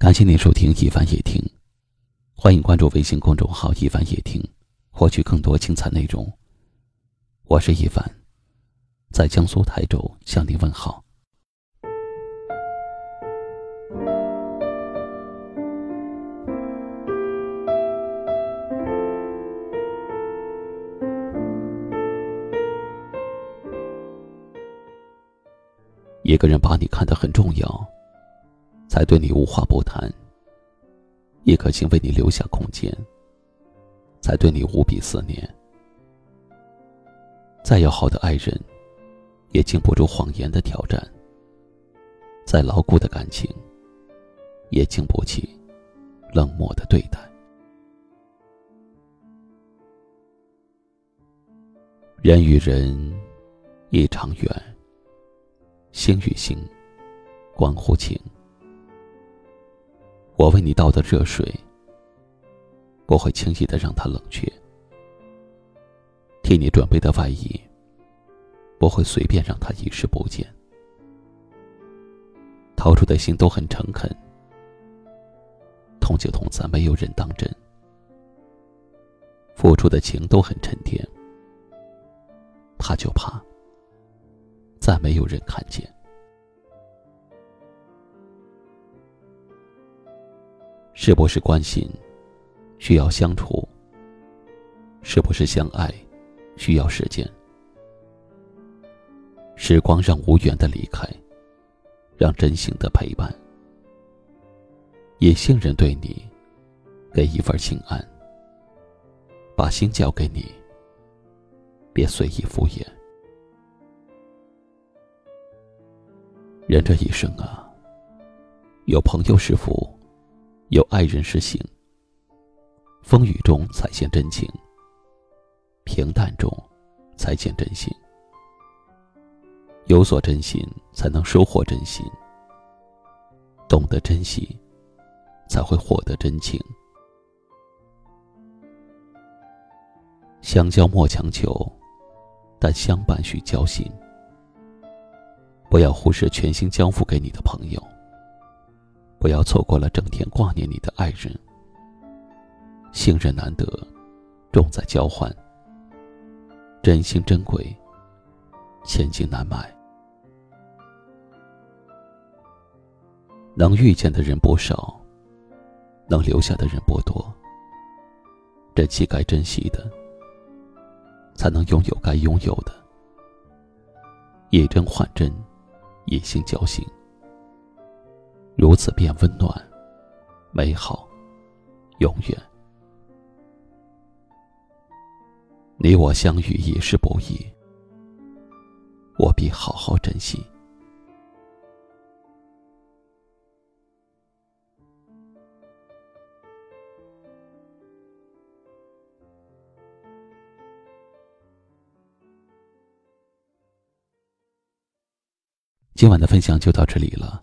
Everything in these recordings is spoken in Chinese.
感谢您收听一凡夜听，欢迎关注微信公众号“一凡夜听”，获取更多精彩内容。我是一凡，在江苏台州向您问好。一个人把你看得很重要。才对你无话不谈，一颗心为你留下空间，才对你无比思念。再要好的爱人，也经不住谎言的挑战；再牢固的感情，也经不起冷漠的对待。人与人一场远，心与心关乎情。我为你倒的热水，不会轻易的让它冷却；替你准备的外衣，不会随便让它一时不见。掏出的心都很诚恳，痛就痛在没有人当真；付出的情都很沉淀，怕就怕再没有人看见。是不是关心，需要相处？是不是相爱，需要时间？时光让无缘的离开，让真心的陪伴。也信任对你，给一份心安。把心交给你，别随意敷衍。人这一生啊，有朋友是福。有爱人是幸，风雨中才见真情，平淡中才见真心。有所真心，才能收获真心；懂得珍惜，才会获得真情。相交莫强求，但相伴需交心。不要忽视全心交付给你的朋友。不要错过了整天挂念你的爱人。信任难得，重在交换。真心珍贵，千金难买。能遇见的人不少，能留下的人不多。珍惜该珍惜的，才能拥有该拥有的。以真换真，以心交心。如此便温暖、美好、永远。你我相遇已是不易，我必好好珍惜。今晚的分享就到这里了。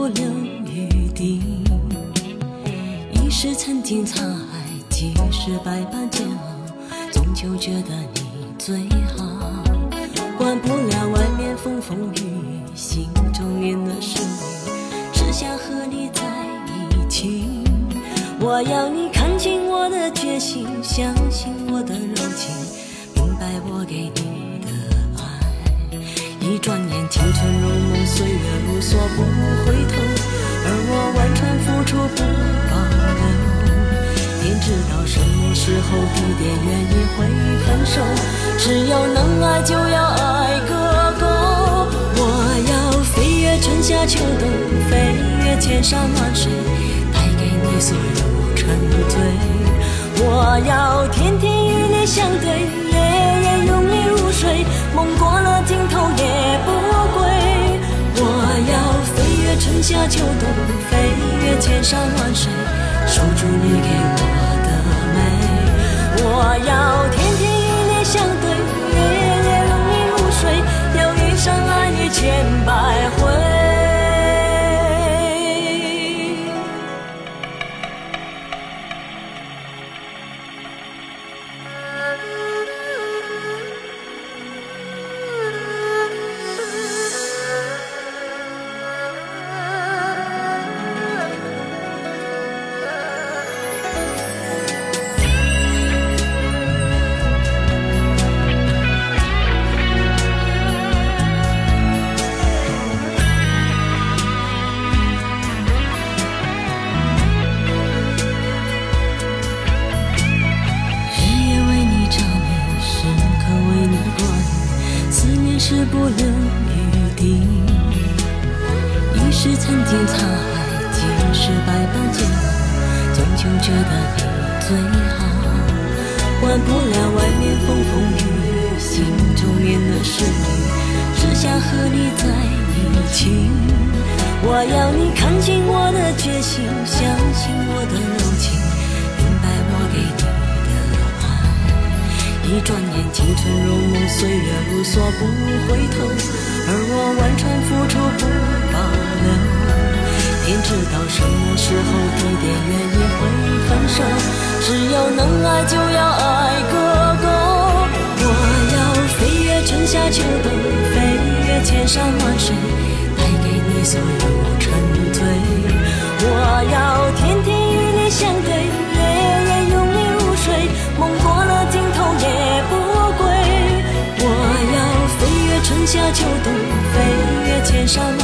不留余地，一时曾经沧海，几世百般煎熬，终究觉得你最好。管不了外面风风雨雨，心中念的是你，只想和你在一起。我要你看清我的决心，相信我的柔情，明白我给你的。一转眼，青春如梦，岁月如梭，不回头，而我完全付出不保留。天知道什么。时候地点原因会分手，只要能爱就要爱个够。我要飞越春夏秋冬，飞越千山万水，带给你所有沉醉。我要天天与你相对，夏秋冬，飞越千山万水，守住你给我的美。我要天不留余地，一时曾经沧海，几世百般煎熬，终究觉得你最好。管不了外面风风雨雨，心中念的是你，只想和你在一起。我要你看清我的决心，相信我的柔情，明白我给你。一转眼，青春如梦，岁月如梭，不回头。而我完全付出，不保留。天知道什么时候、地点、原因会分手。只要能爱，就要爱个够。我要飞越春夏秋冬，飞越千山万水，秋冬飞越千山